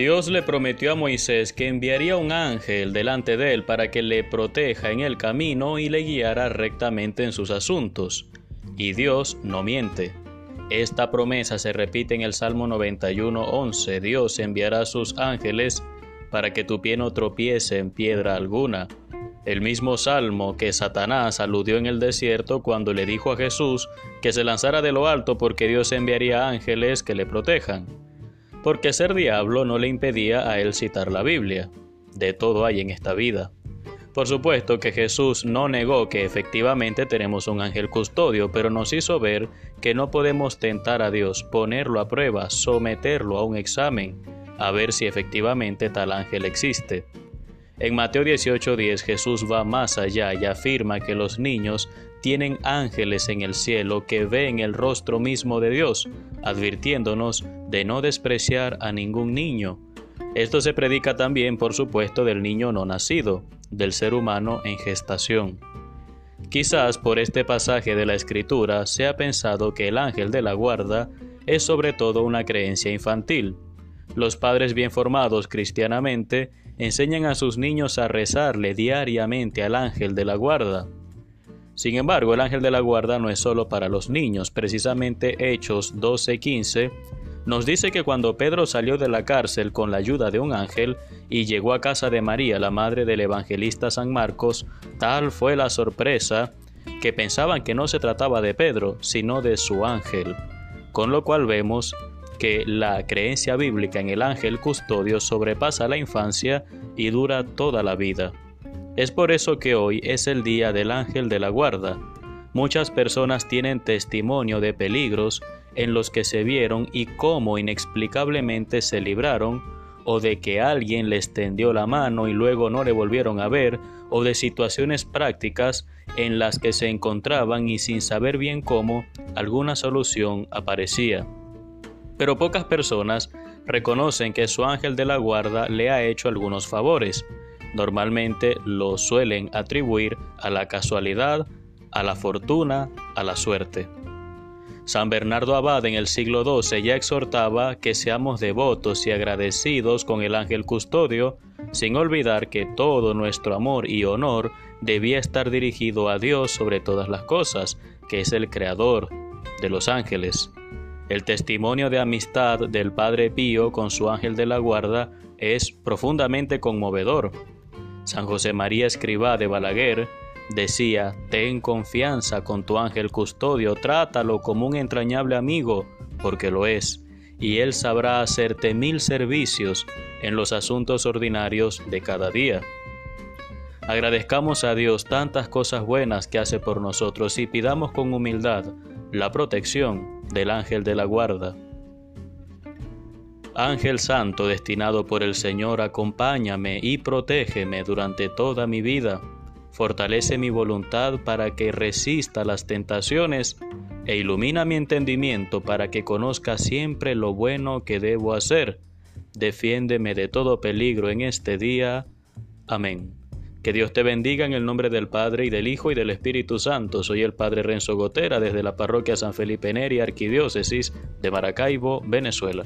Dios le prometió a Moisés que enviaría un ángel delante de él para que le proteja en el camino y le guiara rectamente en sus asuntos. Y Dios no miente. Esta promesa se repite en el Salmo 91.11. Dios enviará a sus ángeles para que tu pie no tropiece en piedra alguna. El mismo salmo que Satanás aludió en el desierto cuando le dijo a Jesús que se lanzara de lo alto porque Dios enviaría ángeles que le protejan. Porque ser diablo no le impedía a él citar la Biblia. De todo hay en esta vida. Por supuesto que Jesús no negó que efectivamente tenemos un ángel custodio, pero nos hizo ver que no podemos tentar a Dios, ponerlo a prueba, someterlo a un examen, a ver si efectivamente tal ángel existe. En Mateo 18:10 Jesús va más allá y afirma que los niños tienen ángeles en el cielo que ven el rostro mismo de Dios, advirtiéndonos de no despreciar a ningún niño. Esto se predica también, por supuesto, del niño no nacido del ser humano en gestación. Quizás por este pasaje de la Escritura se ha pensado que el ángel de la guarda es sobre todo una creencia infantil. Los padres bien formados cristianamente enseñan a sus niños a rezarle diariamente al ángel de la guarda. Sin embargo, el ángel de la guarda no es solo para los niños, precisamente Hechos 12:15 nos dice que cuando Pedro salió de la cárcel con la ayuda de un ángel y llegó a casa de María, la madre del evangelista San Marcos, tal fue la sorpresa que pensaban que no se trataba de Pedro, sino de su ángel. Con lo cual vemos que la creencia bíblica en el ángel custodio sobrepasa la infancia y dura toda la vida. Es por eso que hoy es el día del ángel de la guarda. Muchas personas tienen testimonio de peligros en los que se vieron y cómo inexplicablemente se libraron, o de que alguien les tendió la mano y luego no le volvieron a ver, o de situaciones prácticas en las que se encontraban y sin saber bien cómo alguna solución aparecía. Pero pocas personas reconocen que su ángel de la guarda le ha hecho algunos favores. Normalmente lo suelen atribuir a la casualidad, a la fortuna, a la suerte. San Bernardo Abad en el siglo XII ya exhortaba que seamos devotos y agradecidos con el ángel custodio, sin olvidar que todo nuestro amor y honor debía estar dirigido a Dios sobre todas las cosas, que es el Creador de los ángeles. El testimonio de amistad del Padre Pío con su ángel de la guarda es profundamente conmovedor. San José María Escribá de Balaguer Decía, ten confianza con tu ángel custodio, trátalo como un entrañable amigo, porque lo es, y él sabrá hacerte mil servicios en los asuntos ordinarios de cada día. Agradezcamos a Dios tantas cosas buenas que hace por nosotros y pidamos con humildad la protección del ángel de la guarda. Ángel Santo destinado por el Señor, acompáñame y protégeme durante toda mi vida fortalece mi voluntad para que resista las tentaciones e ilumina mi entendimiento para que conozca siempre lo bueno que debo hacer. Defiéndeme de todo peligro en este día. Amén. Que Dios te bendiga en el nombre del Padre y del Hijo y del Espíritu Santo. Soy el Padre Renzo Gotera desde la parroquia San Felipe Neri, Arquidiócesis de Maracaibo, Venezuela.